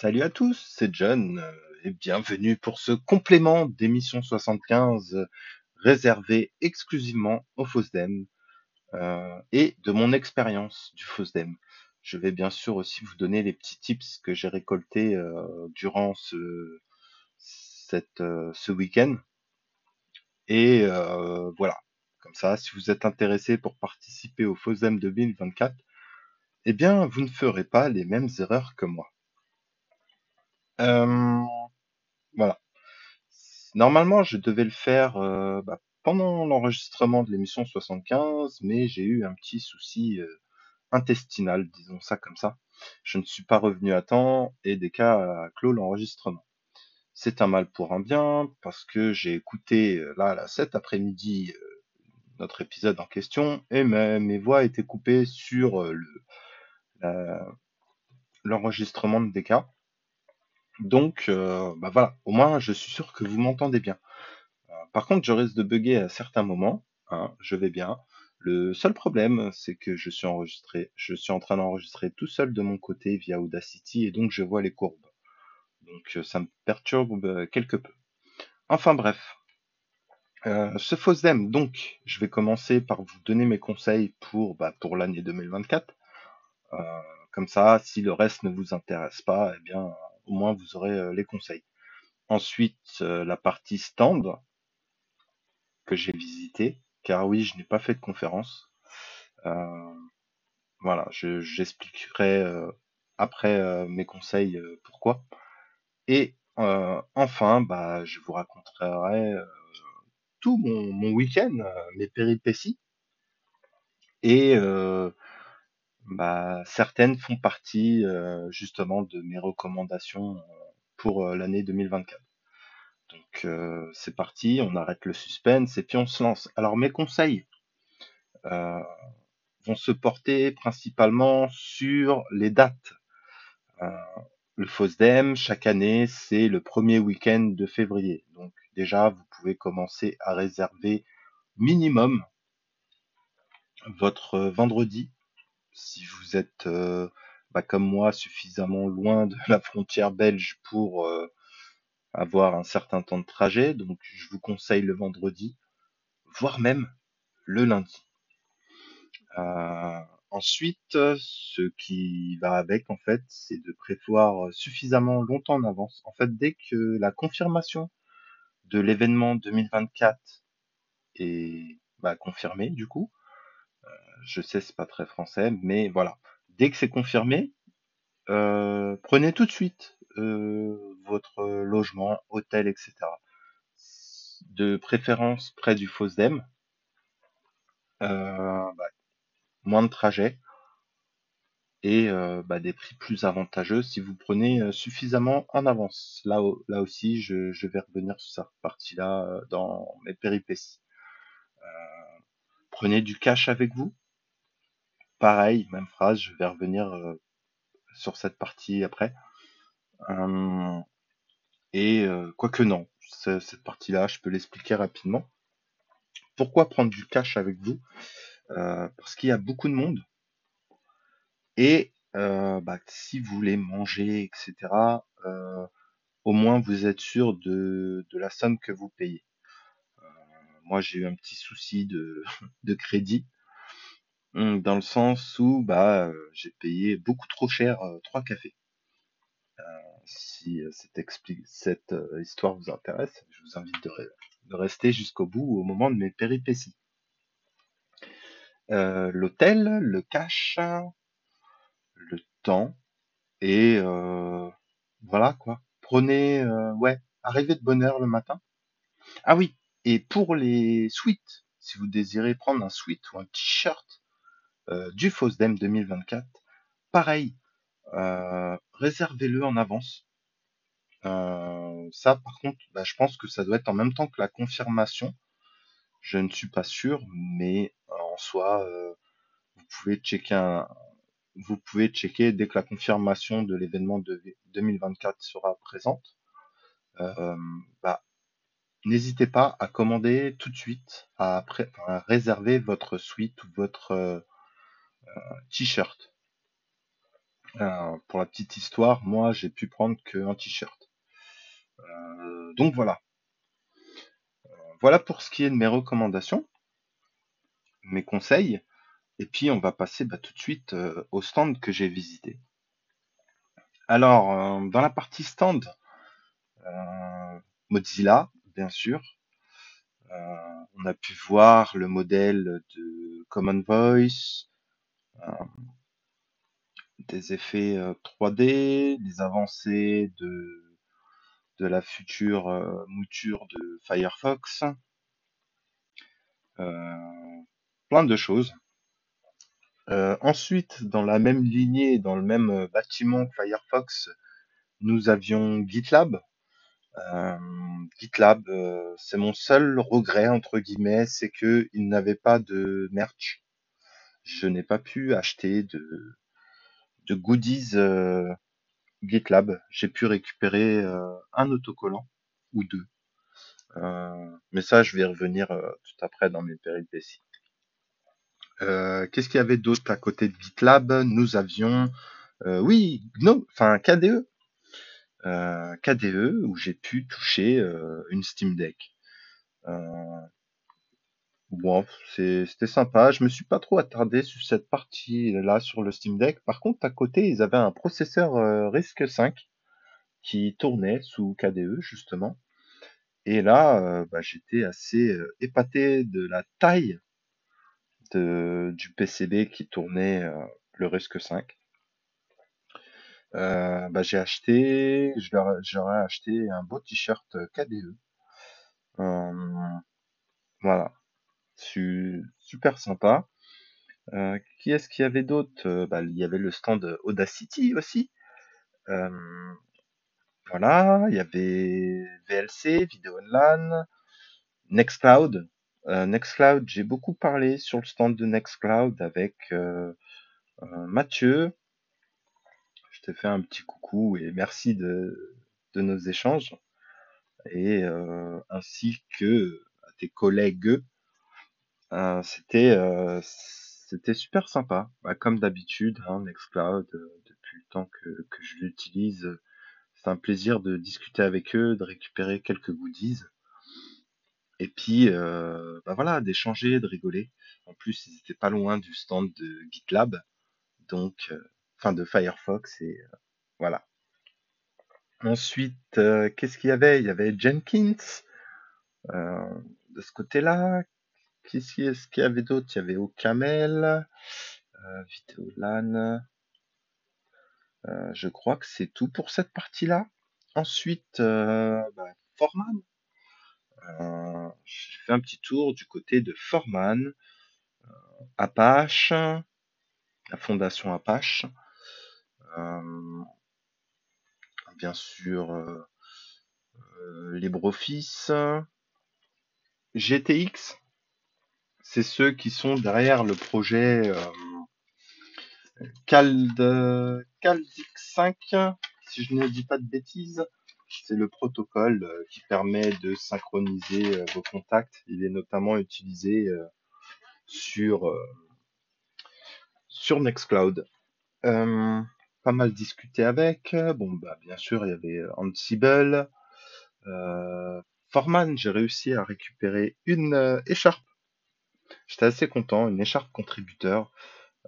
Salut à tous, c'est John euh, et bienvenue pour ce complément d'émission 75 euh, réservé exclusivement au FOSDEM euh, et de mon expérience du FOSDEM. Je vais bien sûr aussi vous donner les petits tips que j'ai récoltés durant ce, week-end. Et voilà, comme ça, si vous êtes intéressé pour participer au FOSDEM 2024, eh bien, vous ne ferez pas les mêmes erreurs que moi. Euh, voilà. Normalement, je devais le faire euh, bah, pendant l'enregistrement de l'émission 75, mais j'ai eu un petit souci euh, intestinal, disons ça comme ça. Je ne suis pas revenu à temps et des a clos l'enregistrement. C'est un mal pour un bien parce que j'ai écouté là, cet après-midi notre épisode en question et mes, voix étaient coupées sur l'enregistrement de DK. Donc, euh, bah voilà, au moins je suis sûr que vous m'entendez bien. Euh, Par contre, je risque de bugger à certains moments. hein, je vais bien. Le seul problème, c'est que je suis enregistré, je suis en train d'enregistrer tout seul de mon côté via Audacity et donc je vois les courbes. Donc euh, ça me perturbe euh, quelque peu. Enfin bref, euh, ce FOSDEM, donc je vais commencer par vous donner mes conseils pour, bah, pour l'année 2024. Euh, comme ça, si le reste ne vous intéresse pas, eh bien au moins vous aurez euh, les conseils. Ensuite, euh, la partie stand que j'ai visité, car oui, je n'ai pas fait de conférence. Euh, voilà, je- j'expliquerai euh, après mes conseils pourquoi. Et enfin, bah, je vous raconterai tout mon, mon week-end, mes péripéties. Et bah, certaines font partie euh, justement de mes recommandations euh, pour euh, l'année 2024. Donc c'est parti, on arrête le suspense et puis on se lance. Alors mes conseils vont se porter principalement sur les dates. Le FOSDEM, chaque année, c'est le premier week-end de février. Donc déjà, vous pouvez commencer à réserver minimum votre vendredi si vous êtes euh, bah, comme moi suffisamment loin de la frontière belge pour euh, avoir un certain temps de trajet. Donc je vous conseille le vendredi, voire même le lundi. Euh, ensuite, ce qui va avec, en fait, c'est de prévoir suffisamment longtemps en avance. En fait, dès que la confirmation de l'événement 2024 est bah, confirmée, du coup, je sais, c'est pas très français, mais voilà. Dès que c'est confirmé, euh, prenez tout de suite euh, votre logement, hôtel, etc. De préférence près du FOSDEM, euh, bah, moins de trajets et bah, des prix plus avantageux si vous prenez suffisamment en avance. Là, au- là aussi, je, vais revenir sur cette partie-là dans mes péripéties. Prenez du cash avec vous. Pareil, même phrase, je vais revenir euh, sur cette partie après. Et euh, quoique non, ce- cette partie-là, je peux l'expliquer rapidement. Pourquoi prendre du cash avec vous? Parce qu'il y a beaucoup de monde et bah, si vous voulez manger, etc., au moins vous êtes sûr de, la somme que vous payez. Moi, j'ai eu un petit souci de crédit, hum, dans le sens où bah, j'ai payé beaucoup trop cher trois cafés. Si euh, cette, expli- cette euh, histoire vous intéresse, je vous invite de, re- de rester jusqu'au bout au moment de mes péripéties. Euh, L'hôtel, le cash, le temps et voilà quoi. Prenez, ouais, arrivez de bonne heure le matin. Ah oui, et pour les suites, si vous désirez prendre un suite ou un t-shirt du FOSDEM 2024, pareil, euh, réservez-le en avance. Euh, ça, par contre, bah, je pense que ça doit être en même temps que la confirmation. Je ne suis pas sûr, mais euh, en soi, euh, vous pouvez checker dès que la confirmation de l'événement de 2024 sera présente. Euh, bah, n'hésitez pas à commander tout de suite, à, réserver votre suite ou votre euh, t-shirt. Euh, pour la petite histoire, moi j'ai pu prendre qu'un t-shirt. Euh, donc voilà. Voilà pour ce qui est de mes recommandations, mes conseils. Et puis on va passer bah, tout de suite euh, au stand que j'ai visité. Alors, euh, dans la partie stand, euh, Mozilla, bien sûr. on a pu voir le modèle de Common Voice, des effets 3D, des avancées de, la future mouture de Firefox, plein de choses. Euh, ensuite, dans la même lignée, dans le même euh, bâtiment que Firefox, nous avions GitLab. Euh, GitLab, c'est mon seul regret entre guillemets, c'est que il n'avait pas de merch. Je n'ai pas pu acheter de, de goodies GitLab. J'ai pu récupérer un autocollant ou deux. mais ça, je vais revenir tout après dans mes péripéties. Euh, qu'est-ce qu'il y avait d'autre à côté de GitLab? Nous avions, euh, oui, GNOME, enfin KDE. Euh, KDE où j'ai pu toucher une Steam Deck. Bon, c'était sympa. Je me suis pas trop attardé sur cette partie-là sur le Steam Deck. Par contre, à côté, ils avaient un processeur RISC-V qui tournait sous KDE justement. Et là, bah, j'étais assez épaté de la taille du PCB qui tournait euh, le 5. Euh, bah, j'ai acheté, j'aurais acheté un beau t-shirt KDE. Euh, voilà, super sympa. qui est-ce qu'il y avait d'autre? Bah, Il y avait le stand Audacity aussi. voilà, il y avait VLC, Video LAN, Nextcloud, euh, Nextcloud, j'ai beaucoup parlé sur le stand de Nextcloud avec euh, euh, Mathieu. Je te fais un petit coucou et merci de, nos échanges. Et ainsi que à tes collègues. C'était c'était super sympa. Bah, comme d'habitude, hein, Nextcloud, depuis le temps que, je l'utilise, c'est un plaisir de discuter avec eux, de récupérer quelques goodies. Et puis, euh, bah voilà, d'échanger, de rigoler. En plus, ils étaient pas loin du stand de GitLab, donc, euh, enfin de Firefox, et euh, voilà. Ensuite, qu'est-ce qu'il y avait? Il y avait Jenkins de ce côté-là. Qu'est-ce qu'il y avait d'autre? Il y avait Ocamel, Videolan. je crois que c'est tout pour cette partie-là. Ensuite, bah, Forman, euh, j'ai fait un petit tour du côté de Forman, euh, Apache, la fondation Apache, euh, bien sûr LibreOffice, GTX, c'est ceux qui sont derrière le projet Cald, CalDX 5, si je ne dis pas de bêtises. C'est le protocole euh, qui permet de synchroniser euh, vos contacts. Il est notamment utilisé euh, sur, sur Nextcloud. pas mal discuté avec. Bon, bah, bien sûr, il y avait Ansible. Forman, j'ai réussi à récupérer une écharpe. J'étais assez content, une écharpe contributeur.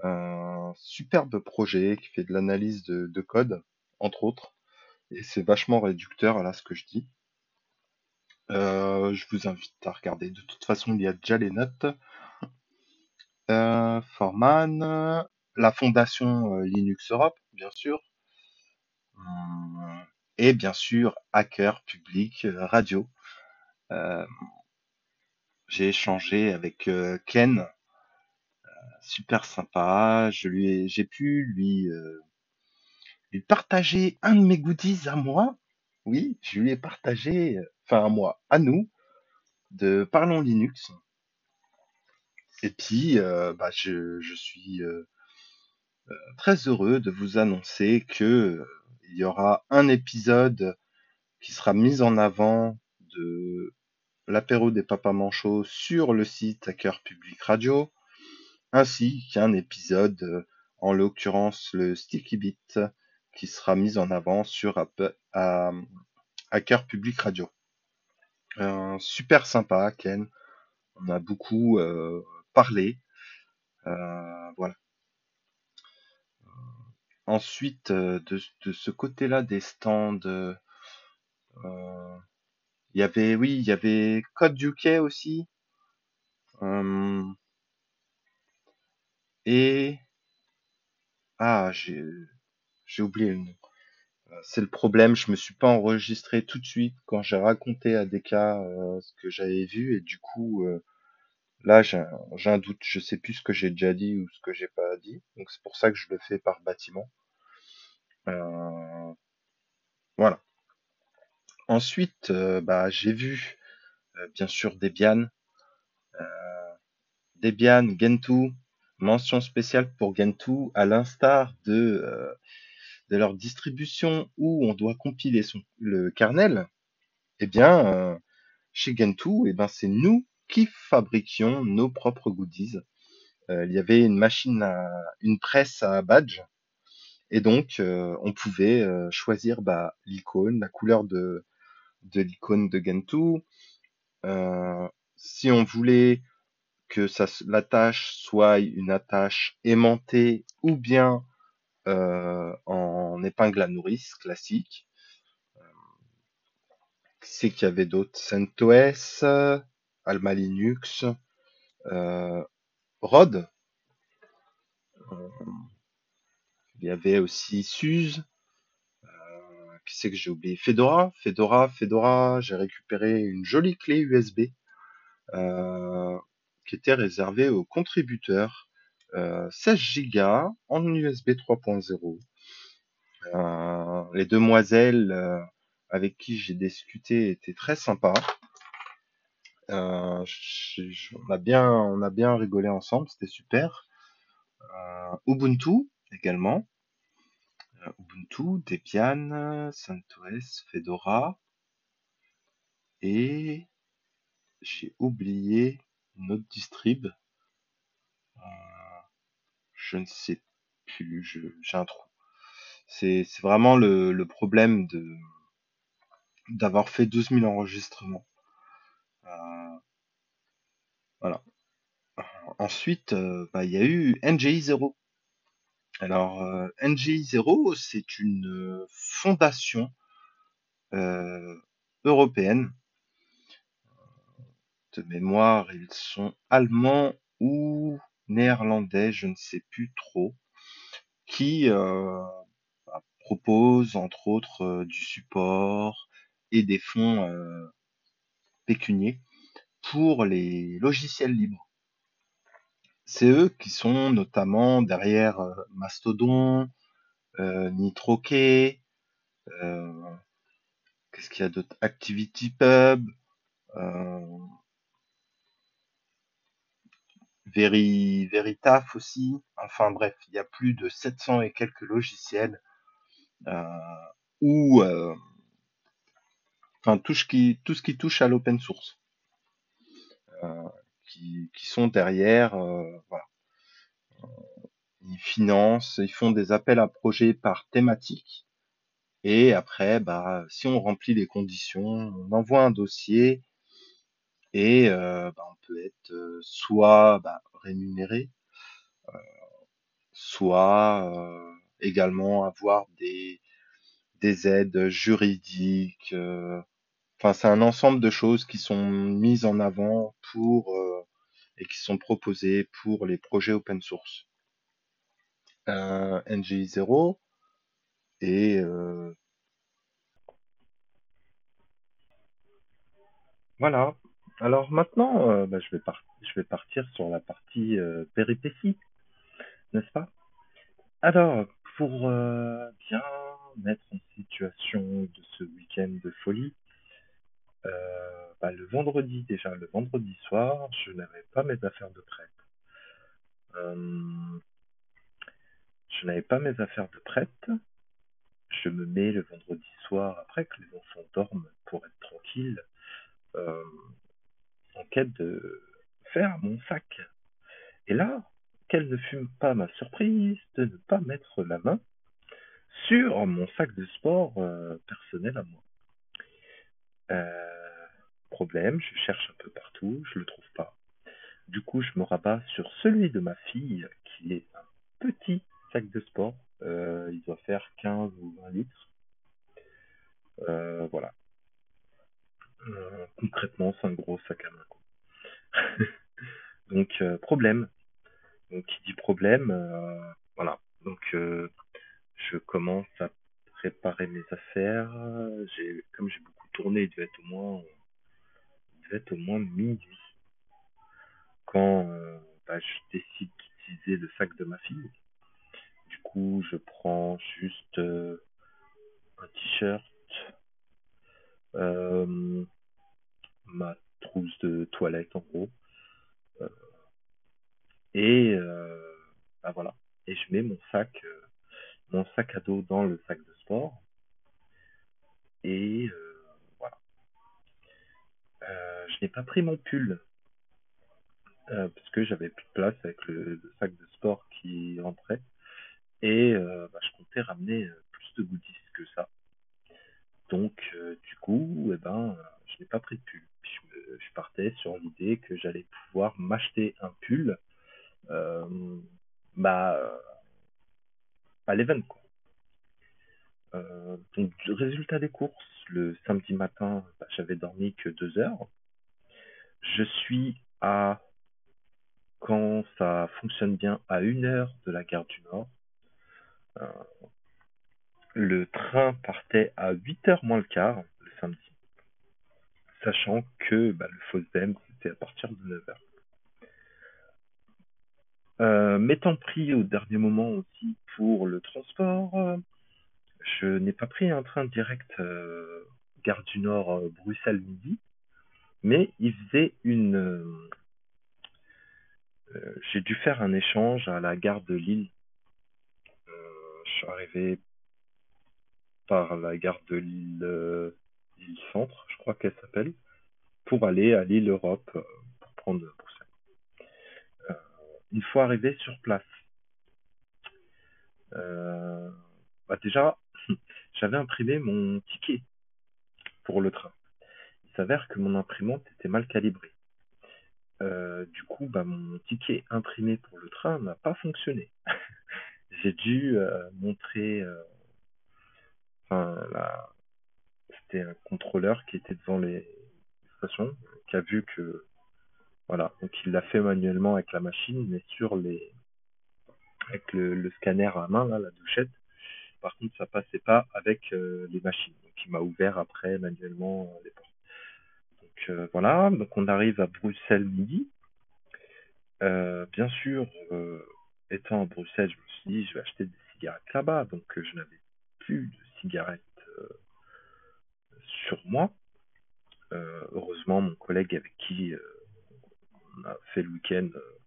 Un superbe projet qui fait de l'analyse de, code, entre autres. Et c'est vachement réducteur à là ce que je dis. Euh, je vous invite à regarder. De toute façon, il y a déjà les notes. Euh, Forman, la fondation euh, Linux Europe, bien sûr. Hum, et bien sûr, Hacker Public Radio. J'ai échangé avec Ken. super sympa. Je lui j'ai pu lui lui partager un de mes goodies à moi. Oui, je lui ai partagé, euh, enfin à moi, à nous, de Parlons Linux. Et puis, euh, bah, je, je suis euh, très heureux de vous annoncer que il y aura un épisode qui sera mis en avant de l'apéro des papas manchots sur le site Hacker Public Radio, ainsi qu'un épisode en l'occurrence le Sticky Beat, qui sera mis en avant sur Hacker Public Radio. super sympa, Ken. On a beaucoup parlé. voilà. Ensuite, de, ce côté-là des stands, il y avait, oui, il y avait Code UK aussi. et ah, j'ai j'ai oublié le nom. C'est le problème, je me suis pas enregistré tout de suite quand j'ai raconté à Deka euh, ce que j'avais vu et du coup euh, là j'ai un, doute, je sais plus ce que j'ai déjà dit ou ce que j'ai pas dit, donc c'est pour ça que je le fais par bâtiment. Euh, voilà. Ensuite, bah j'ai vu bien sûr Debian, Debian, Gentoo, mention spéciale pour Gentoo, à l'instar de de leur distribution où on doit compiler son, le kernel, eh bien, euh, chez Gentoo, eh ben, c'est nous qui fabriquions nos propres goodies. Euh, il y avait une machine, à, une presse à badge, et donc euh, on pouvait choisir bah, l'icône, la couleur de, de l'icône de Gentoo. si on voulait que ça, la tâche soit une attache aimantée ou bien euh, en épingle à nourrice classique. Euh, c'est qu'il y avait d'autres CentOS, Alma Linux, euh, Rod. il y avait aussi SUSE. Qui c'est que j'ai oublié Fedora, Fedora, Fedora. J'ai récupéré une jolie clé USB qui était réservée aux contributeurs 16 Go en USB 3.0. Euh, les demoiselles euh, avec qui j'ai discuté étaient très sympas. Euh, on a bien, on a bien rigolé ensemble, c'était super. Ubuntu également. Ubuntu, Debian, CentOS, Fedora. Et j'ai oublié une autre distrib je ne sais plus, j'ai un trou. C'est vraiment le, problème d'avoir fait 12 000 enregistrements. Euh, voilà. Ensuite, euh, bah, il y a eu NGI 0. Alors, euh, NGI 0, c'est une fondation européenne. De mémoire, ils sont allemands ou néerlandais, je ne sais plus trop, qui euh, bah, propose entre autres euh, du support et des fonds euh, pécuniers pour les logiciels libres. C'est eux qui sont notamment derrière Mastodon, NitroKey, qu'est-ce qu'il y a d'autre? ActivityPub, Veri, Veritaf aussi. Enfin bref, il y a plus de 700 et quelques logiciels euh, ou euh, tout ce qui touche à l'open source euh, qui, sont derrière voilà ils financent ils font des appels à projets par thématique et après bah si on remplit les conditions on envoie un dossier et euh, bah, on peut être euh, soit bah, rémunéré, euh, soit également avoir des, des aides juridiques. Enfin, c'est un ensemble de choses qui sont mises en avant pour et qui sont proposées pour les projets open source. Euh, NG0 et euh, voilà. Alors maintenant, euh, bah, je, vais je vais partir sur la partie euh, péripétie, n'est-ce pas? Alors, pour euh, bien mettre en situation de ce week-end de folie, bah, le vendredi déjà, le vendredi soir, je n'avais pas mes affaires de prête. je n'avais pas mes affaires de prête. Je me mets le vendredi soir après que les enfants dorment pour être tranquille en quête de faire mon sac. Et là, quelle ne fut pas ma surprise de ne pas mettre la main sur mon sac de sport euh, personnel à moi. Euh, problème, je cherche un peu partout, je le trouve pas. Du coup, je me rabats sur celui de ma fille, qui est un petit sac de sport. Euh, il doit faire 15 ou 20 litres. voilà. concrètement, c'est un gros sac à main. Donc, problème. Donc, qui dit problème, voilà. Donc, je commence à préparer mes affaires. J'ai, comme j'ai beaucoup tourné, il devait être au moins, il devait être au moins minuit quand euh, bah, je décide d'utiliser le sac de ma fille. Du coup, je prends juste euh, un t-shirt, euh, ma trousse de toilette en gros, et bah, voilà. Et je mets mon sac mon sac à dos dans le sac de sport. Et je n'ai pas pris mon pull euh, parce que j'avais plus de place avec le, sac de sport qui rentrait. Et bah, je comptais ramener plus de goodies que ça. Donc, du coup, eh ben, je n'ai pas pris de pull. je, partais sur l'idée que j'allais pouvoir m'acheter un pull bah, à l'event. Euh, donc, résultat des courses, le samedi matin, bah, j'avais dormi que deux heures. Je suis à, quand ça fonctionne bien, à une heure de la gare du Nord. Euh, le train partait à 8h moins le quart le samedi, sachant que bah, le Fosdem, c'était à partir de 9h. Euh, m'étant pris au dernier moment aussi pour le transport, euh, je n'ai pas pris un train direct Gare du Nord Bruxelles midi, mais il faisait une. J'ai dû faire un échange à la gare de Lille. je suis arrivé par la gare de Lille, Lille Centre, je crois qu'elle s'appelle, pour aller à Lille Europe pour prendre une fois arrivé sur place. Euh, bah déjà, j'avais imprimé mon ticket pour le train. Il s'avère que mon imprimante était mal calibrée. Euh, du coup, bah, mon ticket imprimé pour le train n'a pas fonctionné. J'ai dû euh, montrer. enfin, c'était un contrôleur qui était devant les stations, qui a vu que voilà, donc il l'a fait manuellement avec la machine, mais sur les avec le, scanner à main, là, la douchette. Par contre, ça passait pas avec euh, les machines. Donc il m'a ouvert après manuellement euh, les portes. Euh, voilà, donc on arrive à Bruxelles midi. bien sûr, étant à Bruxelles, je me suis dit je vais acheter des cigarettes là-bas, donc je n'avais plus de cigarettes sur moi. heureusement, mon collègue avec qui on a fait le week-end euh,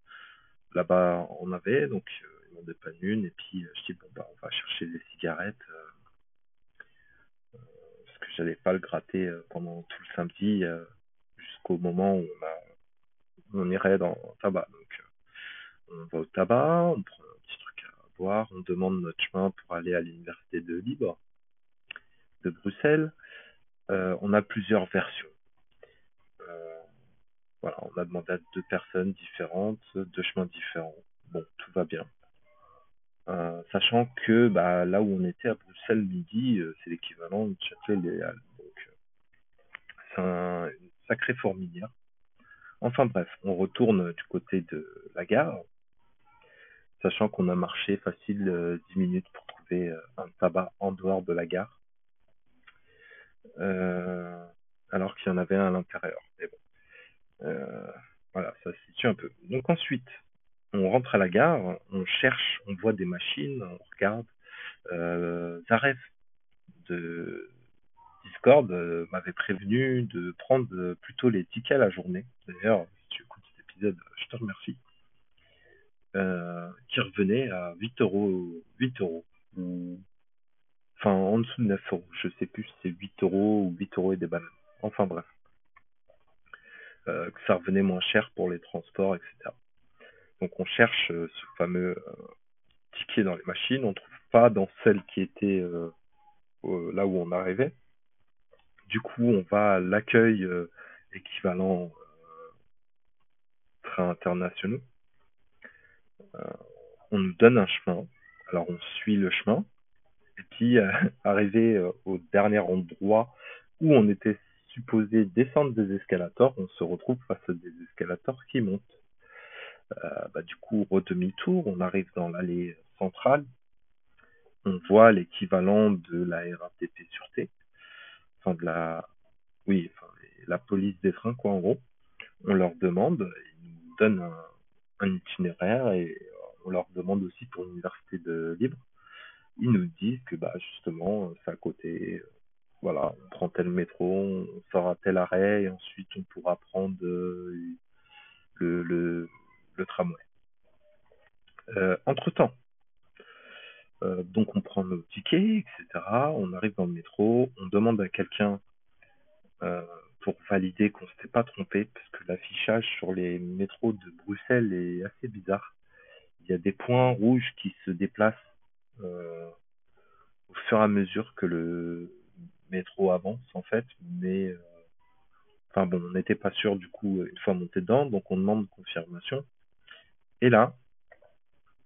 là-bas, on avait, donc euh, ils m'ont dépanné une, et puis euh, je dis, bon, bah, on va chercher des cigarettes, parce que j'allais pas le gratter pendant tout le samedi, jusqu'au moment où on, irait dans le tabac. Donc, on va au tabac, on prend un petit truc à boire, on demande notre chemin pour aller à l'université de Libre de Bruxelles. on a plusieurs versions. Voilà, on a demandé à deux personnes différentes, deux chemins différents. Bon, tout va bien. Euh, sachant que bah, là où on était à Bruxelles midi, euh, c'est l'équivalent de Châtelet-Léal. Donc, euh, c'est sacrée fourmilière. Enfin bref, on retourne du côté de la gare, sachant qu'on a marché facile 10 minutes pour trouver un tabac en dehors de la gare, alors qu'il y en avait un à l'intérieur. Mais bon, euh, voilà, ça se situe un peu. Donc ensuite, on rentre à la gare, on cherche, on voit des machines, on regarde. Euh, Zarev de Discord euh, m'avait prévenu de prendre plutôt les tickets à la journée. D'ailleurs, si tu écoutes cet épisode, je te remercie. Euh, qui revenait à 8 euros, 8 euros, enfin en dessous de 9 euros. Je sais plus si c'est 8 euros ou 8 euros et des bananes. Enfin bref. Euh, que ça revenait moins cher pour les transports, etc. Donc on cherche ce fameux ticket dans les machines, on trouve pas dans celle qui était là où on arrivait. Du coup, on va à l'accueil équivalent train internationaux. on nous donne un chemin, alors on suit le chemin, et puis arrivé au dernier endroit où on était supposé descendre des escalators, on se retrouve face à des escalators qui montent. Euh, bah, du coup, au demi-tour, on arrive dans l'allée centrale. On voit l'équivalent de la RATP sûreté, enfin de la, oui, la police des trains, quoi, en gros. On leur demande, ils nous donnent un, itinéraire et on leur demande aussi pour l'université de Libre. Ils nous disent que bah justement c'est à côté, voilà, on prend tel métro, on sort à tel arrêt, et ensuite on pourra prendre euh, le, le, le tramway. Euh, entre temps, euh, donc on prend nos tickets, etc. On arrive dans le métro, on demande à quelqu'un pour valider qu'on ne s'était pas trompé, parce que l'affichage sur les métros de Bruxelles est assez bizarre. Il y a des points rouges qui se déplacent au fur et à mesure que le, métro avance en fait, mais euh, enfin bon, on n'était pas sûr du coup une fois monté dedans, donc on demande confirmation. Et là,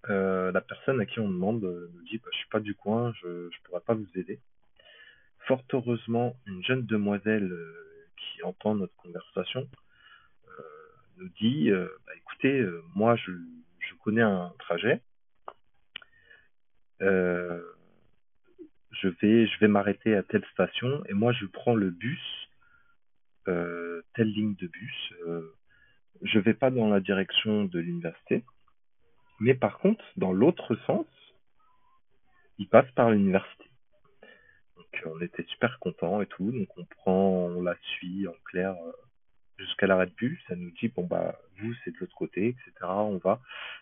euh, la personne à qui on demande euh, nous dit bah, je suis pas du coin, je ne pourrais pas vous aider. Fort heureusement, une jeune demoiselle qui entend notre conversation nous dit bah, écoutez, moi je, connais un trajet. Euh, je vais, m'arrêter à telle station et moi je prends le bus, euh, telle ligne de bus. Euh, je vais pas dans la direction de l'université, mais par contre, dans l'autre sens, il passe par l'université. Donc on était super contents et tout, donc on prend, on la suit en clair euh, jusqu'à l'arrêt de bus, ça nous dit bon bah vous c'est de l'autre côté, etc. On va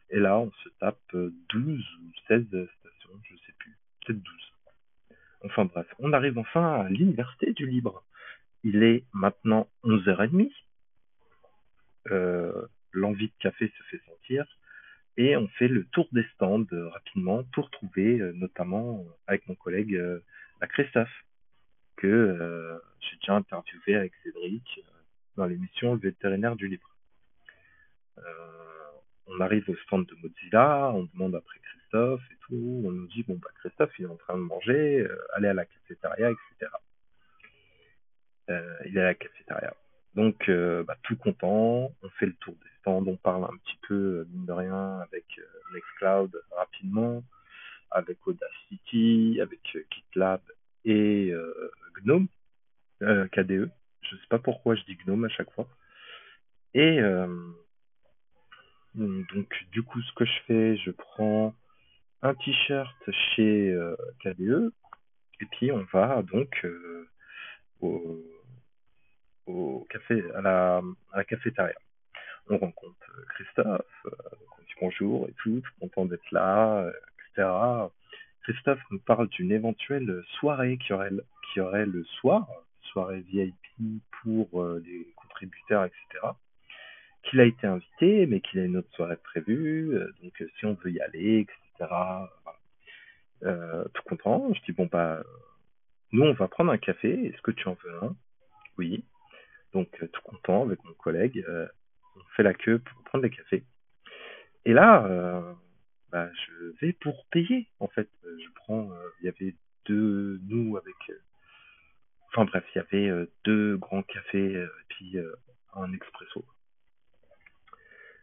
et là on se tape 12 ou 16 stations, je sais plus, peut-être 12. Enfin bref, on arrive enfin à l'Université du Libre. Il est maintenant 11h30. Euh, l'envie de café se fait sentir. Et on fait le tour des stands euh, rapidement pour trouver, euh, notamment avec mon collègue la Christophe, que j'ai déjà interviewé avec Cédric dans l'émission Le vétérinaire du Libre. on arrive au stand de Mozilla, on demande après Christophe et tout. On nous dit, bon, bah, Christophe, il est en train de manger, euh, allez à la cafétéria, etc. Euh, il est à la cafétéria. Donc, euh, bah, tout content, on fait le tour des stands, on parle un petit peu, mine de rien, avec Nextcloud rapidement, avec Audacity, avec GitLab et Gnome, KDE. Je sais pas pourquoi je dis Gnome à chaque fois. Et donc, du coup, ce que je fais, je prends un t-shirt chez euh, KDE, et puis on va donc euh, au, au, café, à la, à la cafétéria. On rencontre Christophe, euh, on dit bonjour et tout, tout content d'être là, etc. Christophe nous parle d'une éventuelle soirée qui aurait, aurait le soir, soirée VIP pour les contributeurs, etc qu'il a été invité, mais qu'il a une autre soirée prévue, donc si on veut y aller, etc. Euh, tout content. Je dis, bon, bah, nous, on va prendre un café. Est-ce que tu en veux un? Oui. Donc, euh, tout content avec mon collègue, euh, on fait la queue pour prendre les cafés. Et là, bah, je vais pour payer, en fait. Je prends, il y avait deux, nous, avec. Enfin, bref, il y avait deux grands cafés, et puis un expresso.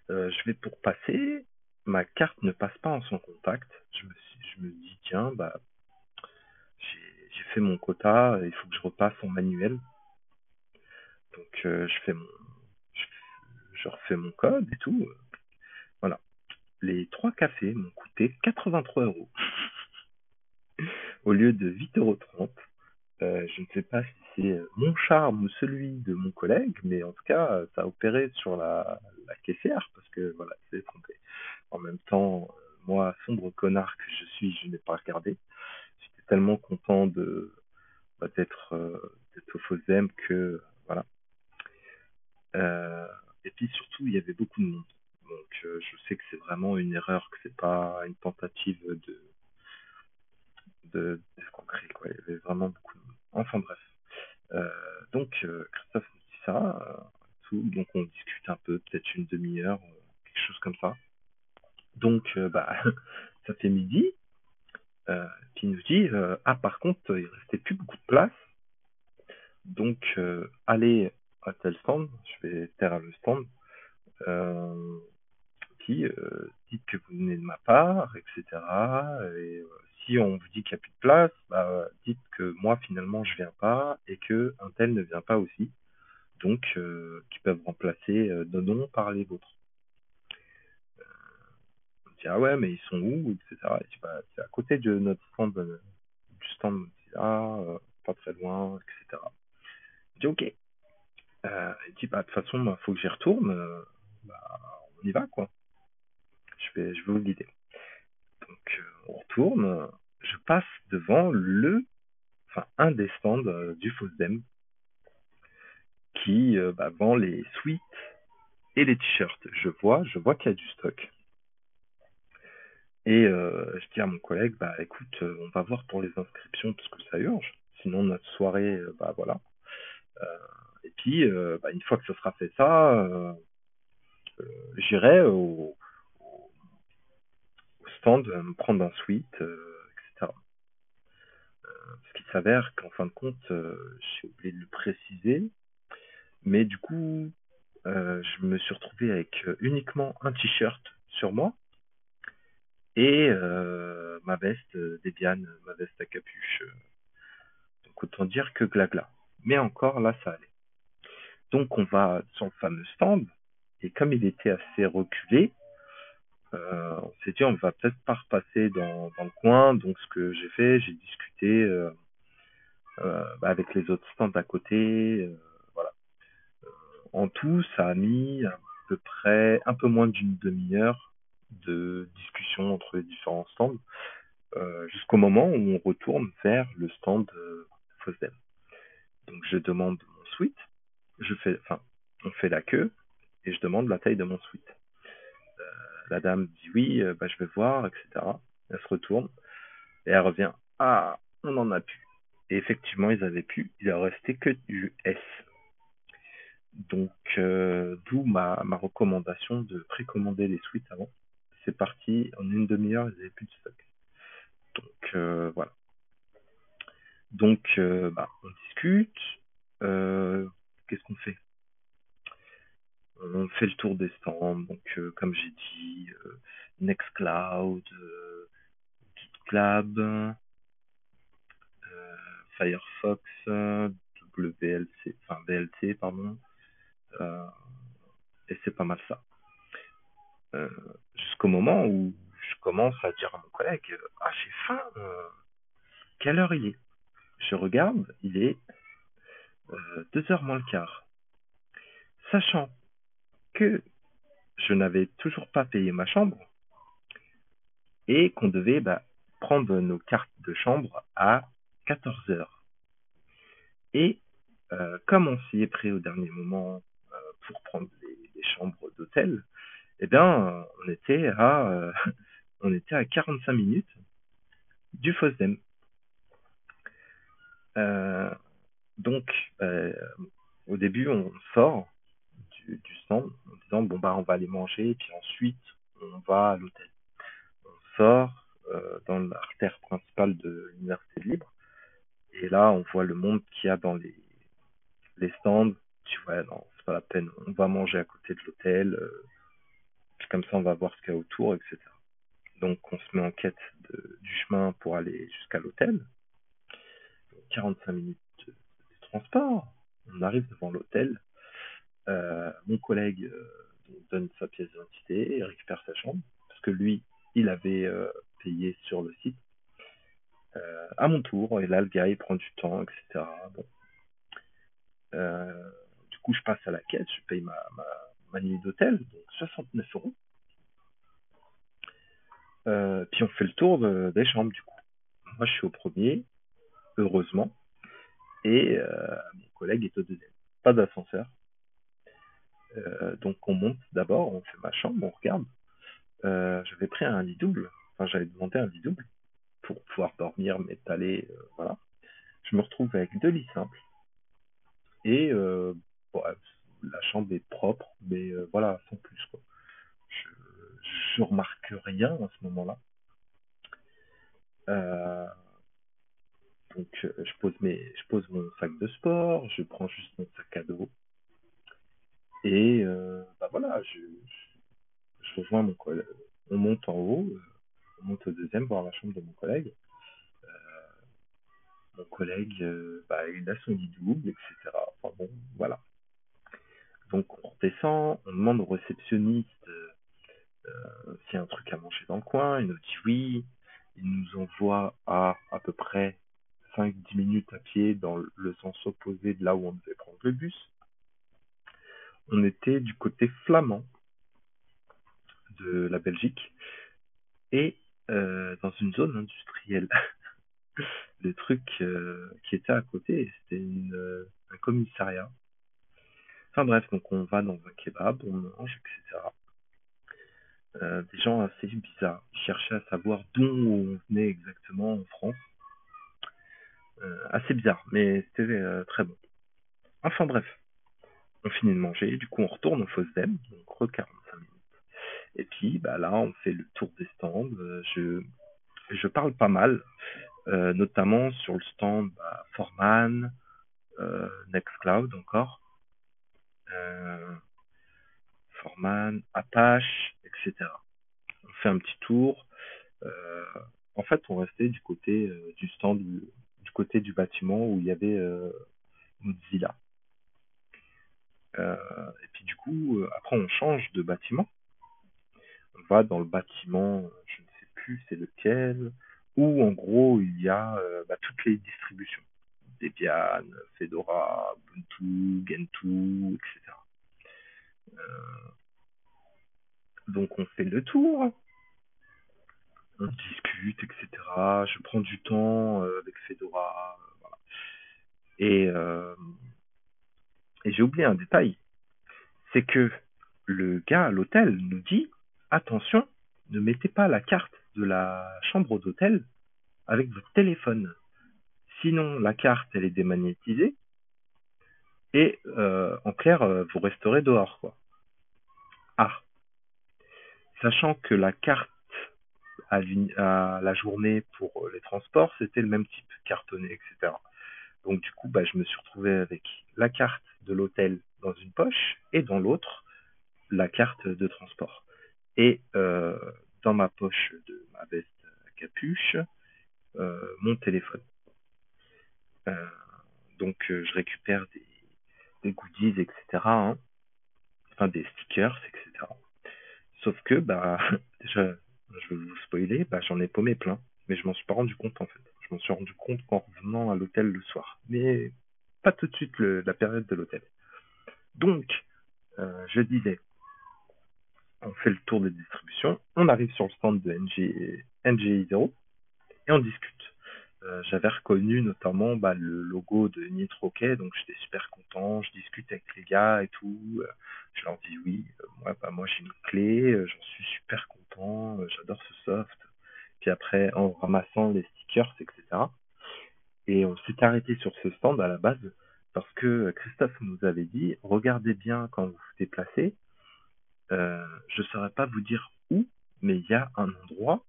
je vais pour passer, ma carte ne passe pas en son contact. Je me, dis, tiens, bah, j'ai fait mon quota, il faut que je repasse en manuel. Donc, euh, je fais mon, je, refais mon code et tout. Voilà. Les trois cafés m'ont coûté 83 euros. Au lieu de 8,30 euros. Euh, je ne sais pas si c'est mon charme ou celui de mon collègue, mais en tout cas, ça a opéré sur la, caissière parce que voilà, c'est trompé. En même temps, euh, moi, sombre connard que je suis, je n'ai pas regardé. J'étais tellement content de bah, d'être euh, au Fosem que voilà. Euh, et puis surtout, il y avait beaucoup de monde. donc euh, je sais que c'est vraiment une erreur, que c'est pas une tentative de de d'escroquerie quoi. Il y avait vraiment beaucoup. De... Enfin bref. Euh, donc euh, Christophe me dit ça, tout. donc on discute un peu, peut-être une demi-heure, quelque chose comme ça. Donc bah ça fait midi. Euh, qui nous dit ah par contre il restait plus beaucoup de place donc allez à tel stand je vais taire le stand euh, qui euh, dites que vous venez de ma part, etc. Et euh, si on vous dit qu'il n'y a plus de place, bah, dites que moi finalement je viens pas et que un tel ne vient pas aussi. Donc, qui peuvent remplacer nos noms par les vôtres. on dit ah ouais mais ils sont où etc. Et bah, c'est à côté de notre stand du stand ah pas très loin etc. Je dis ok. Euh, il dit bah de toute façon il faut que j'y retourne. bah, on y va, quoi. Je vais, je vais vous guider. Donc, euh, on retourne. Je passe devant le, enfin, un des stands euh, du FOSDEM qui euh, bah, vend les suites et les t-shirts. Je vois, je vois qu'il y a du stock. Et je dis à mon collègue, bah écoute, on va voir pour les inscriptions parce que ça urge. Sinon notre soirée, bah voilà. Et puis, bah, une fois que ce sera fait ça, euh, j'irai au, stand me prendre un euh, etc. Euh, ce qui s'avère qu'en fin de compte, j'ai oublié de le préciser, mais du coup, je me suis retrouvé avec uniquement un t-shirt sur moi et ma veste Debian, ma veste à capuche. donc autant dire que glagla. Mais encore là, ça allait. Donc on va sur le fameux stand et comme il était assez reculé, euh, on s'est dit on va peut-être pas repasser dans, le coin. Donc ce que j'ai fait, j'ai discuté euh, euh, bah, avec les autres stands à côté. Voilà. En tout, ça a mis à peu près un peu moins d'une demi-heure de discussion entre les différents stands jusqu'au moment où on retourne vers le stand Fosdem. Donc je demande mon suite, je fais, enfin, on fait la queue, et je demande la taille de mon suite. Euh, la dame dit oui, euh, bah, je vais voir, etc. Elle se retourne et elle revient. Ah, on en a plus. Et effectivement, ils avaient pu. Il leur restait que du S. Donc, euh, d'où ma, ma recommandation de précommander les suites avant. C'est parti, en une demi-heure, ils n'avaient plus de stock. Donc, euh, voilà. Donc, bah, on discute. Qu'est-ce qu'on fait? On fait le tour des stands, donc euh, comme j'ai dit, euh, Nextcloud, euh, GitLab, Firefox, WLC, enfin VLC, pardon, et c'est pas mal ça. Jusqu'au moment où je commence à dire à mon collègue, ah j'ai faim, quelle heure il est? Je regarde, il est 2h moins le quart. Sachant que je n'avais toujours pas payé ma chambre et qu'on devait bah, prendre nos cartes de chambre à 14 heures. Et euh, comme on s'y est pris au dernier moment euh, pour prendre les, chambres d'hôtel, eh bien, on était à, euh, on était à 45 minutes du FOSDEM. Donc, euh, au début, on sort du, du stand en disant bon bah on va aller manger et puis ensuite on va à l'hôtel. On sort euh, dans l'artère principale de l'université libre et là on voit le monde qu'il y a dans les les stands. Tu vois non c'est pas la peine, on va manger à côté de l'hôtel. Euh, puis comme ça on va voir ce qu'il y a autour etc. Donc on se met en quête de, du chemin pour aller jusqu'à l'hôtel. 45 minutes On arrive devant l'hôtel. Euh, mon collègue euh, donne sa pièce d'identité et récupère sa chambre, parce que lui, il avait euh, payé sur le site. À mon tour, et là, le gars, il prend du temps, etc. Du coup, je passe à la quête, je paye ma, nuit d'hôtel, donc 69 euros. Puis on fait le tour de, des chambres du coup. Moi je suis au premier, heureusement, et euh, mon collègue est au deuxième. Pas d'ascenseur, Euh, donc on monte d'abord, on fait ma chambre, on regarde. Euh, j'avais pris un lit double, enfin j'avais demandé un lit double pour pouvoir dormir, m'étaler, voilà. Je me retrouve avec deux lits simples. Et euh, bon, la chambre est propre, mais euh, voilà, sans plus quoi. Je, je remarque rien à ce moment-là. Euh, donc euh, je pose mes, je pose mon sac de sport, je prends juste mon sac à dos et euh, bah voilà, je, rejoins mon collègue. On monte en haut, euh, on monte au deuxième voir la chambre de mon collègue. Mon collègue, bah, il a son lit double, etc. Enfin bon, voilà. Donc on redescend, on demande au réceptionniste s'il y a un truc à manger dans le coin, il nous dit oui, il nous envoie à à peu près 5-10 minutes à pied dans le sens opposé de là où on devait prendre le bus. On était du côté flamand de la Belgique et euh, dans une zone industrielle. le truc euh, qui était à côté, c'était euh, un commissariat. Enfin bref, donc on va dans un kebab, on mange, etc. Des gens assez bizarres. Cherchaient à savoir d'où on venait exactement en France. Euh, assez bizarre, mais c'était euh, très bon. Enfin bref, on finit de manger, du coup on retourne au Fosdem, donc re 45 minutes. Et puis bah là on fait le tour des stands, euh, je, parle pas mal, notamment sur le stand bah, Foreman, euh, Nextcloud encore, euh, Foreman, Apache, etc. On fait un petit tour. En fait, on restait du côté du stand, du, côté du bâtiment où il y avait euh, Mozilla. Euh, et puis du coup, euh, après, on change de bâtiment. On va dans le bâtiment, je ne sais plus c'est lequel, où en gros il y a bah, toutes les distributions. Debian, Fedora, Ubuntu, Gentoo, etc. Donc on fait le tour, on discute, etc. Je prends du temps euh, avec Fedora, euh. Et, j'ai oublié un détail, c'est que le gars à l'hôtel nous dit attention, ne mettez pas la carte de la chambre d'hôtel avec votre téléphone. Sinon, la carte, elle est démagnétisée. Et euh, en clair, vous resterez dehors. Quoi. Ah. Sachant que la carte à, la journée pour les transports, c'était le même type, cartonné, etc. Donc du coup, bah, je me suis retrouvé avec la carte de l'hôtel dans une poche et dans l'autre, la carte de transport. Et euh, dans ma poche de ma veste à capuche, euh, mon téléphone. Euh, donc je récupère des, goodies, etc. Hein. Enfin des stickers, etc. Sauf que, bah, déjà, je vais vous spoiler, bah, j'en ai paumé plein, mais je m'en suis pas rendu compte en fait. Je m'en suis rendu compte qu'en revenant à l'hôtel le soir, mais pas tout de suite la période de l'hôtel. Donc, euh, je disais, on fait le tour des distributions, on arrive sur le stand de NG, NGI0 et on discute. Euh, J'avais reconnu notamment bah, le logo de Nitroquet, donc j'étais super content, je discute avec les gars et tout. Euh, je leur dis oui, euh, moi, bah, moi j'ai une clé, j'en suis super content, j'adore ce soft. Puis après, en ramassant les stickers, etc. Et on s'est arrêté sur ce stand à la base parce que Christophe nous avait dit regardez bien quand vous vous déplacez. Je ne saurais pas vous dire où, mais il y a un endroit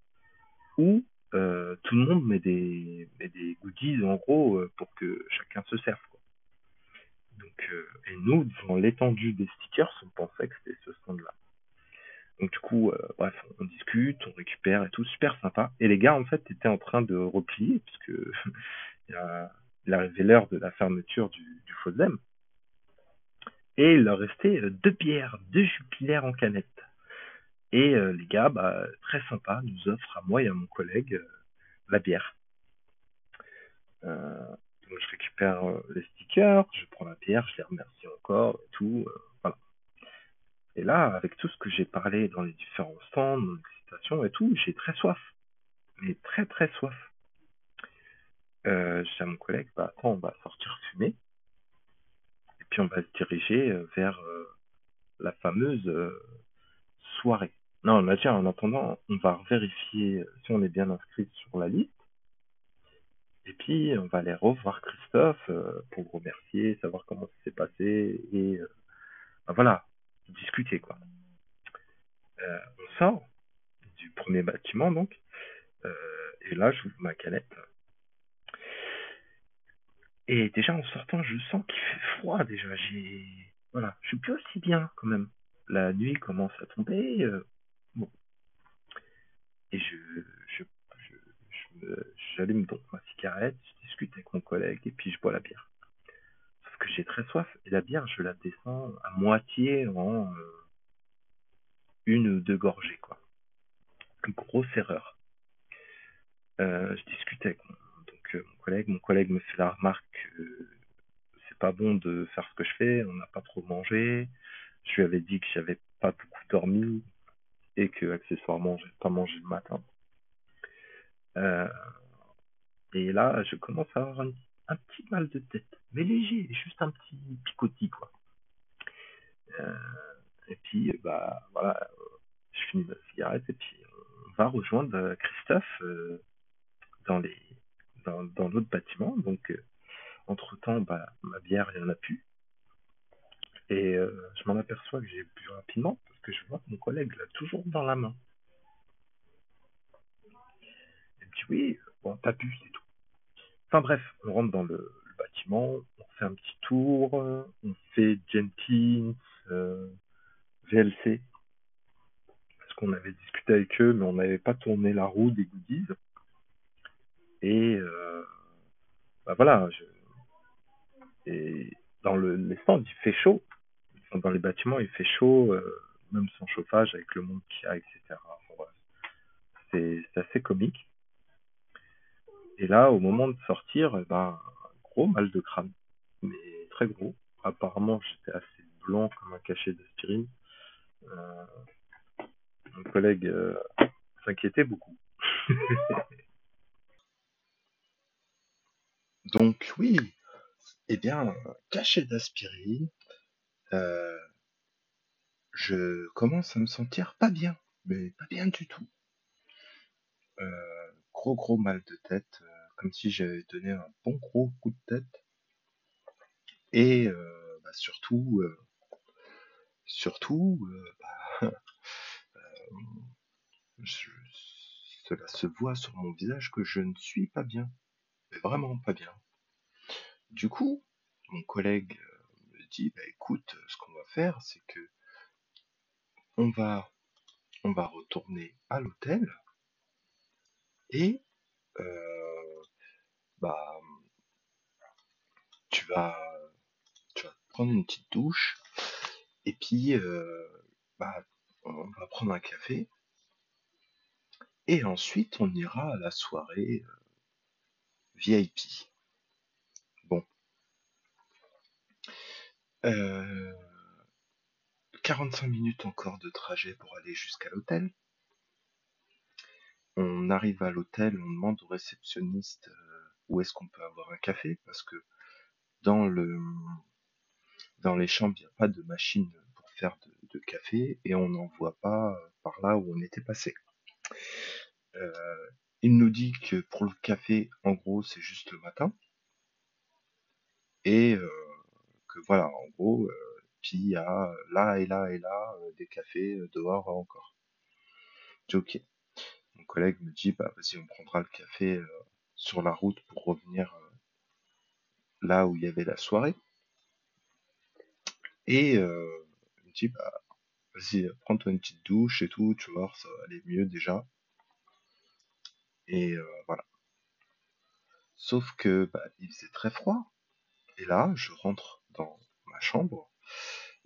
où euh, tout le monde met des, goodies en gros euh, pour que chacun se serve. Quoi. Donc, euh, et nous, devant l'étendue des stickers, on pensait que c'était ce stand-là. Donc du coup, bref, on discute, on récupère et tout, super sympa. Et les gars, en fait, étaient en train de replier, puisque il, arrivait l'heure de la fermeture du, du. Et il leur restait deux bières, deux Jupiler en canette. Et euh, les gars, bah, très sympa, nous offrent à moi et à mon collègue euh, la bière. Euh, donc je récupère les stickers, je prends la bière, je les remercie encore et tout. voilà. Et là, avec tout ce que j'ai parlé dans les différents stands, mon excitation et tout, j'ai très soif. Mais très très soif. Je dis à mon collègue, bah attends, on va sortir fumer. Et puis on va se diriger vers la fameuse soirée. Non, on a dit en attendant, on va vérifier si on est bien inscrit sur la liste. Et puis, on va aller revoir Christophe euh, pour le remercier, savoir comment ça s'est passé et euh, ben voilà, discuter quoi. Euh, on sort du premier bâtiment donc, et là j'ouvre ma canette. Et déjà en sortant, je sens qu'il fait froid déjà. J'ai voilà, je suis plus aussi bien quand même. La nuit commence à tomber. Et je, je j'allume donc ma cigarette, je discute avec mon collègue et puis je bois la bière. Sauf que j'ai très soif et la bière, je la descends à moitié en euh, une ou deux gorgées, quoi. Une grosse erreur. Euh, je discute avec mon, donc, euh, mon collègue. Mon collègue me fait la remarque que c'est pas bon de faire ce que je fais, on n'a pas trop mangé. Je lui avais dit que j'avais pas beaucoup dormi et que accessoirement j'ai pas mangé le matin. Euh, et là, je commence à avoir un, petit mal de tête, mais léger, juste un petit picotis, quoi. Euh, et puis, bah, voilà, je finis ma cigarette et puis on va rejoindre Christophe euh, dans les dans, dans l'autre bâtiment. Donc, entre temps, bah, ma bière, il n'y en a plus. Et je m'en aperçois que j'ai bu rapidement parce que je vois que mon collègue l'a toujours dans la main. oui, bon, t'as pu, c'est tout. Enfin bref, on rentre dans le, bâtiment, on fait un petit tour, on fait Jenkins, euh, VLC, parce qu'on avait discuté avec eux, mais on n'avait pas tourné la roue des goodies. Et euh, bah voilà, et dans le, les stands, il fait chaud. Dans les bâtiments, il fait chaud, euh, même sans chauffage, avec le monde qu'il y a, etc. c'est assez comique. Et là, au moment de sortir, eh ben, gros mal de crâne, mais très gros. Apparemment, j'étais assez blanc comme un cachet d'aspirine. Euh, mon collègue euh, s'inquiétait beaucoup. Donc oui, eh bien, cachet d'aspirine, euh, je commence à me sentir pas bien, mais pas bien du tout. gros gros mal de tête, comme si j'avais donné un bon gros coup de tête. Et euh, bah, surtout, euh, surtout, euh, bah, cela se voit sur mon visage que je ne suis pas bien, vraiment pas bien. Du coup, mon collègue me dit, bah, écoute, ce qu'on va faire, c'est que on va, on va retourner à l'hôtel et bah, tu vas, tu vas prendre une petite douche et puis euh, bah, on va prendre un café et ensuite on ira à la soirée euh, VIP. Bon. 45 euh, minutes encore de trajet pour aller jusqu'à l'hôtel. On arrive à l'hôtel, on demande au réceptionniste où est-ce qu'on peut avoir un café parce que dans le dans les chambres, il n'y a pas de machine pour faire de, café et on n'en voit pas par là où on était passé. Euh, il nous dit que pour le café, en gros, c'est juste le matin. Et euh, que voilà, en gros, euh, puis il y a là et là et là des cafés dehors encore. ok. Mon collègue me dit, bah vas-y, on prendra le café sur la route pour revenir euh, là où il y avait la soirée. Et euh, il me dit, vas-y, prends-toi une petite douche et tout, tu vois, ça va aller mieux déjà. Et euh, voilà. Sauf que bah, il faisait très froid. Et là, je rentre dans ma chambre,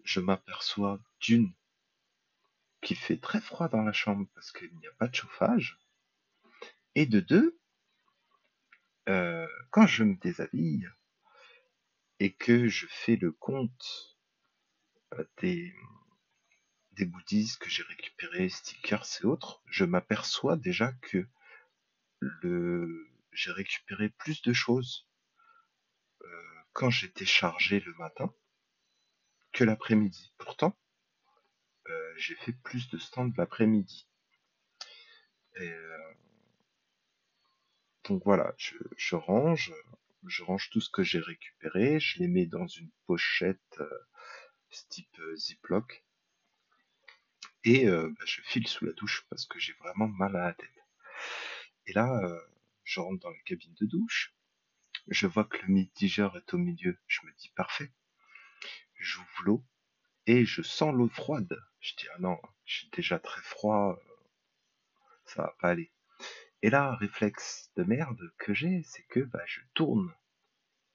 je m'aperçois d'une qui fait très froid dans la chambre parce qu'il n'y a pas de chauffage, et de deux, euh, quand je me déshabille et que je fais le compte euh, des, des goodies que j'ai récupérés, stickers et autres, je m'aperçois déjà que le j'ai récupéré plus de choses euh, quand j'étais chargé le matin que l'après-midi. Pourtant, euh, j'ai fait plus de stands l'après-midi. Et euh, donc voilà, je, range, je range tout ce que j'ai récupéré, je les mets dans une pochette type Ziploc et bah, je file sous la douche parce que j'ai vraiment mal à la tête. Et là, je rentre dans la cabine de douche, je vois que le mitigeur est au milieu, je me dis parfait. J'ouvre l'eau et je sens l'eau froide. Je dis ah non, j'ai déjà très froid, ça va pas aller. Et là, réflexe de merde que j'ai, c'est que bah, je tourne.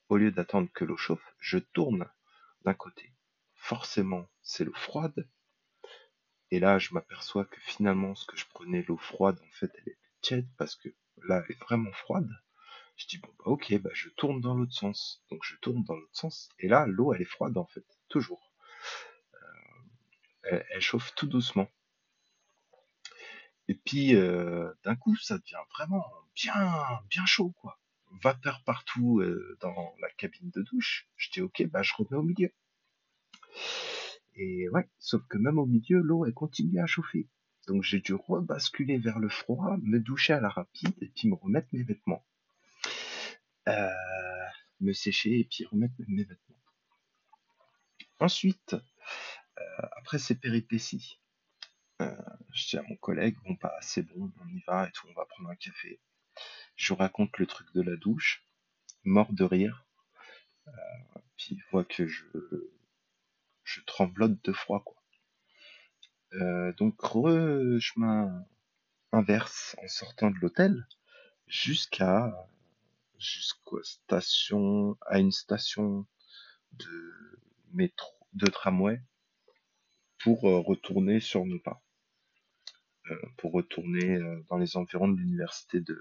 Au lieu d'attendre que l'eau chauffe, je tourne d'un côté. Forcément, c'est l'eau froide. Et là, je m'aperçois que finalement, ce que je prenais l'eau froide, en fait, elle est tiède parce que là, elle est vraiment froide. Je dis, bon, bah, ok, bah, je tourne dans l'autre sens. Donc, je tourne dans l'autre sens. Et là, l'eau, elle est froide, en fait. Toujours. Euh, elle, chauffe tout doucement. Et puis, euh, d'un coup, ça devient vraiment bien, bien chaud, quoi. Vapeur partout euh, dans la cabine de douche. Je dis, ok, bah, je remets au milieu. Et ouais, sauf que même au milieu, l'eau, elle continue à chauffer. Donc j'ai dû rebasculer vers le froid, me doucher à la rapide et puis me remettre mes vêtements. Euh, me sécher et puis remettre mes vêtements. Ensuite, après ces péripéties, à mon collègue, bon bah c'est bon, on y va et tout, on va prendre un café. Je raconte le truc de la douche, mort de rire. puis il voit que je, je tremblote de froid quoi. donc re chemin inverse en sortant de l'hôtel jusqu'à à une station de métro, de tramway pour euh, retourner sur nos pas, euh, pour retourner euh, dans les environs de l'université de,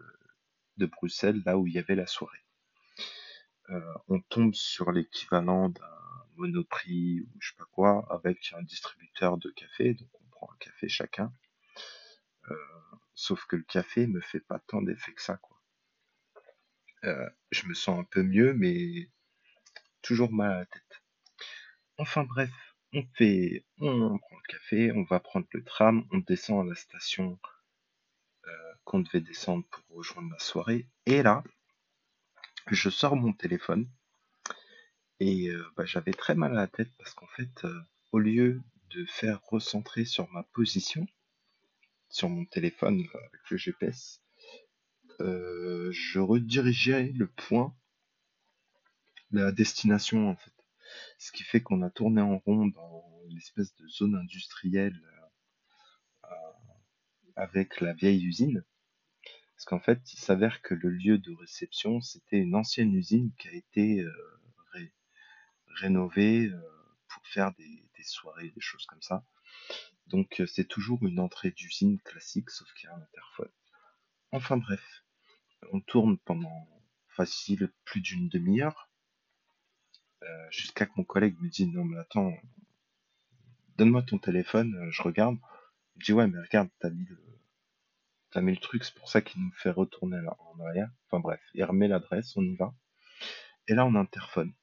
Bruxelles, là où il y avait la soirée. on tombe sur l'équivalent d'un Monoprix ou je sais pas quoi, avec un distributeur de café, donc on prend un café chacun. sauf que le café me fait pas tant d'effet que ça, quoi. Euh, je me sens un peu mieux, mais toujours mal à la tête. Enfin bref, on fait, on prend le café, on va prendre le tram, on descend à la station euh, qu'on devait descendre pour rejoindre la soirée. Et là, je sors mon téléphone et euh, bah, j'avais très mal à la tête parce qu'en fait, au lieu de faire recentrer sur ma position sur mon téléphone avec le GPS, euh, je redirigeais le point, la destination en fait. Ce qui fait qu'on a tourné en rond dans une espèce de zone industrielle euh, avec la vieille usine. Parce qu'en fait, il s'avère que le lieu de réception, c'était une ancienne usine qui a été euh, rénovée pour faire des, des, soirées, des choses comme ça. Donc c'est toujours une entrée d'usine classique, sauf qu'il y a un interphone. Enfin bref, on tourne pendant facile plus d'une demi-heure, euh, jusqu'à que mon collègue me dise non mais attends, donne-moi ton téléphone, euh, je regarde. Je dis ouais mais regarde, t'as mis le t'as mis le truc, c'est pour ça qu'il nous fait retourner en arrière. Enfin bref, il remet l'adresse, on y va. Et là on interphone.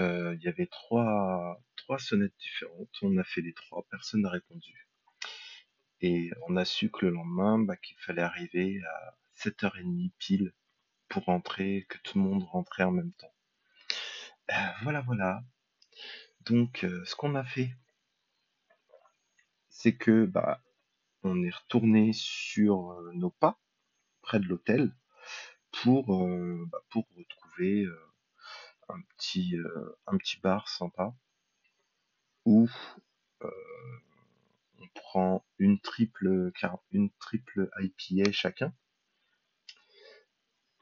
Euh, il y avait trois, trois sonnettes différentes, on a fait les trois, personne n'a répondu. Et on a su que le lendemain, bah, qu'il fallait arriver à 7h30 pile pour rentrer, que tout le monde rentrait en même temps. Euh, voilà, voilà. Donc, euh, ce qu'on a fait, c'est que bah, on est retourné sur euh, nos pas près de l'hôtel pour bah, pour retrouver un petit bar sympa où on prend une triple, une triple IPA chacun.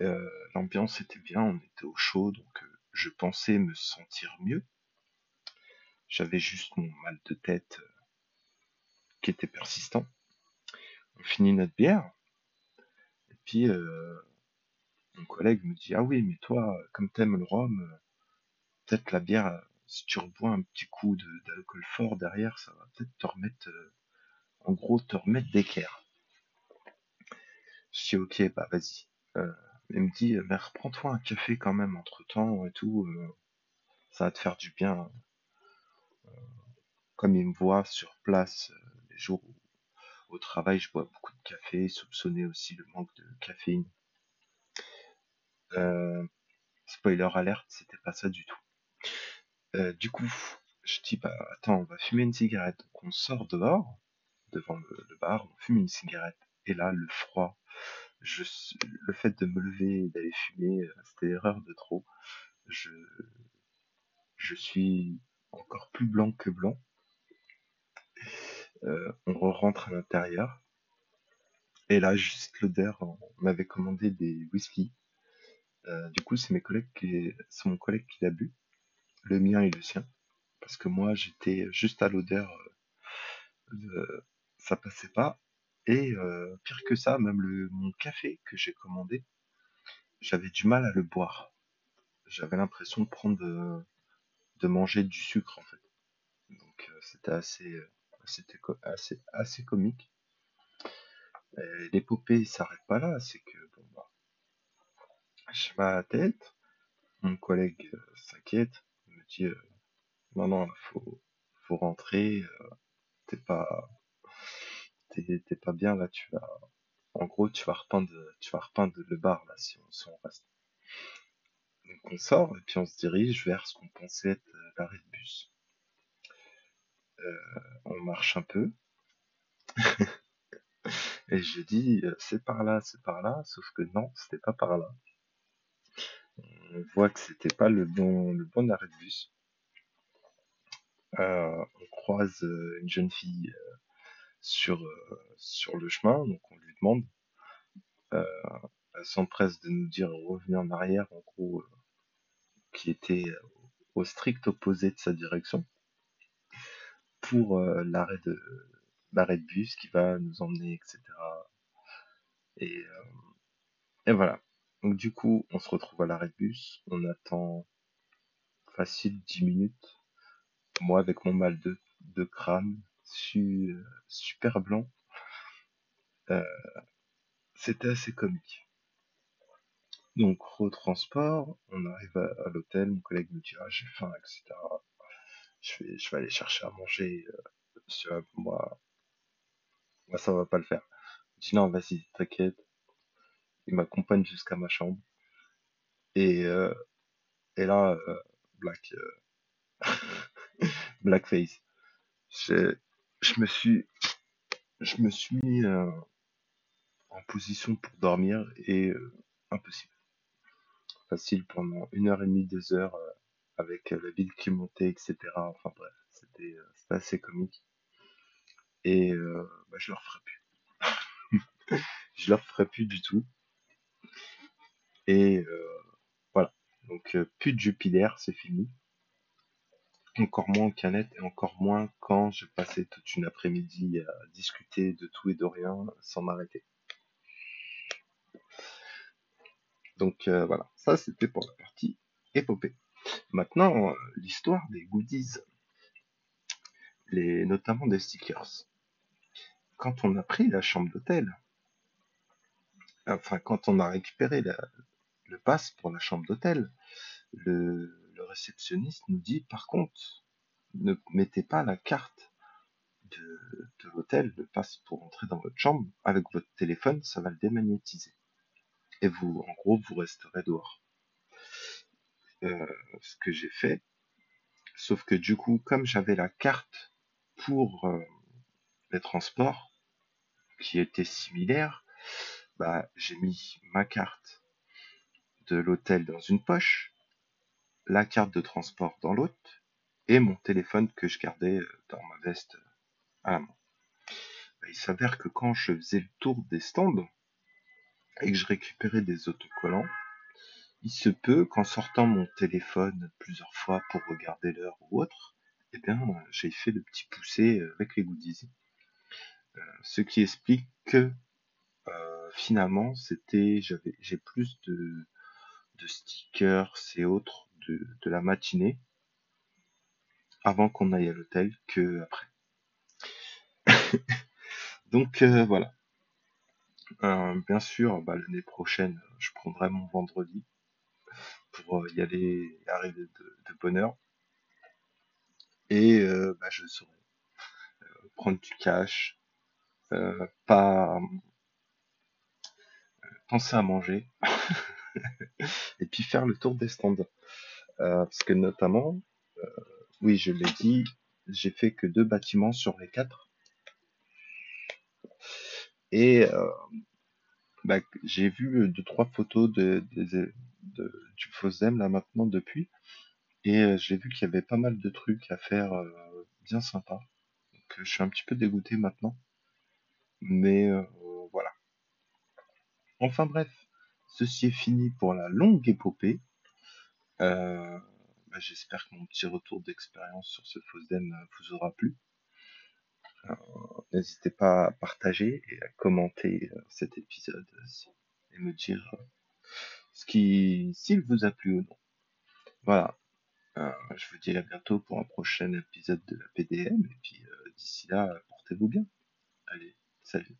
Euh, l'ambiance était bien, on était au chaud, donc euh, je pensais me sentir mieux. J'avais juste mon mal de tête euh, qui était persistant. On finit notre bière. Et puis, mon collègue me dit, ah oui, mais toi, comme t'aimes le rhum, peut-être la bière, si tu rebois un petit coup d'alcool fort derrière, ça va peut-être te remettre, euh, en gros, te remettre d'équerre. Je dis ok, bah vas-y. Euh, il me dit, mais reprends-toi un café quand même entre temps et tout, euh, ça va te faire du bien. comme ils me voient sur place euh, les jours au travail je bois beaucoup de café, soupçonner aussi le manque de caféine. Euh, spoiler alerte, c'était pas ça du tout. Euh, du coup, je dis bah attends, on va fumer une cigarette. Donc on sort dehors, devant le, bar, on fume une cigarette. Et là, le froid, le fait de me lever et d'aller fumer, c'était l'erreur de trop. Je, je suis encore plus blanc que blanc. Euh, on rentre à l'intérieur. Et là, juste l'odeur, on m'avait commandé des whisky. Euh, du coup, c'est mes collègues qui, c'est mon collègue qui l'a bu, le mien et le sien, parce que moi, j'étais juste à l'odeur, euh, ça passait pas. Et pire que ça, même le mon café que j'ai commandé, j'avais du mal à le boire. J'avais l'impression de prendre de manger du sucre en fait. Donc c'était assez c'était assez, assez comique. L'épopée s'arrête pas là, c'est que bon bah, je vais à la tête, mon collègue euh, s'inquiète, me dit euh, non non faut faut rentrer, euh, t'es pas t'es pas bien là, tu vas en gros tu vas repeindre tu vas repeindre le bar là si on, si on reste. Donc on sort et puis on se dirige vers ce qu'on pensait être l'arrêt de bus. Euh, on marche un peu. et j'ai dit, euh, c'est par là, c'est par là, sauf que non, c'était pas par là. On voit que c'était pas le bon, le bon arrêt de bus. Euh, on croise une jeune fille sur, sur le chemin, donc on lui demande. elle s'empresse de nous dire revenez en arrière, en gros, qui était au strict opposé de sa direction pour euh, l'arrêt de l'arrêt de bus qui va nous emmener, etc. Et, euh, et voilà. Donc du coup, on se retrouve à l'arrêt de bus, on attend facile 10 minutes. Moi avec mon mal de, de crâne, su, super blanc. Euh, c'était assez comique. Donc, transport on arrive à, l'hôtel, mon collègue me dit ah, j'ai faim, etc je vais, aller chercher à manger. Euh, moi, moi, ça va pas le faire. Je dis non, vas-y, t'inquiète. Il m'accompagne jusqu'à ma chambre. Et, euh, là, euh, Black, Blackface. Je me suis, je me suis mis euh, en position pour dormir et impossible. Facile pendant une heure et demie, deux heures avec euh, la ville qui montait, etc. Enfin bref, c'était euh, assez comique. Et euh, bah, je leur ferai plus. je leur ferai plus du tout. Et voilà. Donc plus de Jupiter, c'est fini. Encore moins en canette et encore moins quand je passais toute une après-midi à discuter de tout et de rien sans m'arrêter. Donc voilà, ça c'était pour la partie épopée. Maintenant, l'histoire des goodies, les, notamment des stickers. Quand on a pris la chambre d'hôtel, enfin quand on a récupéré le pass pour la chambre d'hôtel, le, réceptionniste nous dit par contre, ne mettez pas la carte de, l'hôtel, le pass pour entrer dans votre chambre, avec votre téléphone, ça va le démagnétiser. Et vous, en gros, vous resterez dehors. Euh, ce que j'ai fait. Sauf que du coup, comme j'avais la carte pour euh, les transports, qui était similaire, bah, j'ai mis ma carte de l'hôtel dans une poche, la carte de transport dans l'autre, et mon téléphone que je gardais euh, dans ma veste à la main. Bah, il s'avère que quand je faisais le tour des stands et que je récupérais des autocollants, il se peut qu'en sortant mon téléphone plusieurs fois pour regarder l'heure ou autre, eh bien, j'ai fait le petit poussé avec les goodies. Euh, ce qui explique que euh, finalement, c'était, j'ai plus de stickers et autres de, la matinée avant qu'on aille à l'hôtel que après. Donc euh, voilà. bien sûr, bah, l'année prochaine, je prendrai mon vendredi pour y aller arriver de, bonne heure. Et euh, bah, je saurai. prendre du cash, euh, pas penser à manger, et puis faire le tour des stands. Euh, parce que notamment, euh, oui, je l'ai dit, j'ai fait que deux bâtiments sur les quatre. Et bah, j'ai vu deux trois photos de du Fosdem là maintenant depuis, et j'ai vu qu'il y avait pas mal de trucs à faire bien sympa. Donc je suis un petit peu dégoûté maintenant, mais voilà. Enfin bref, ceci est fini pour la longue épopée. Euh, bah, j'espère que mon petit retour d'expérience sur ce Fosdem vous aura plu. Euh, n'hésitez pas à partager et à commenter euh, cet épisode et me dire ce qui, s'il vous a plu ou non. Voilà. je vous dis à bientôt pour un prochain épisode de la PDM et puis d'ici là, portez-vous bien. Allez, salut.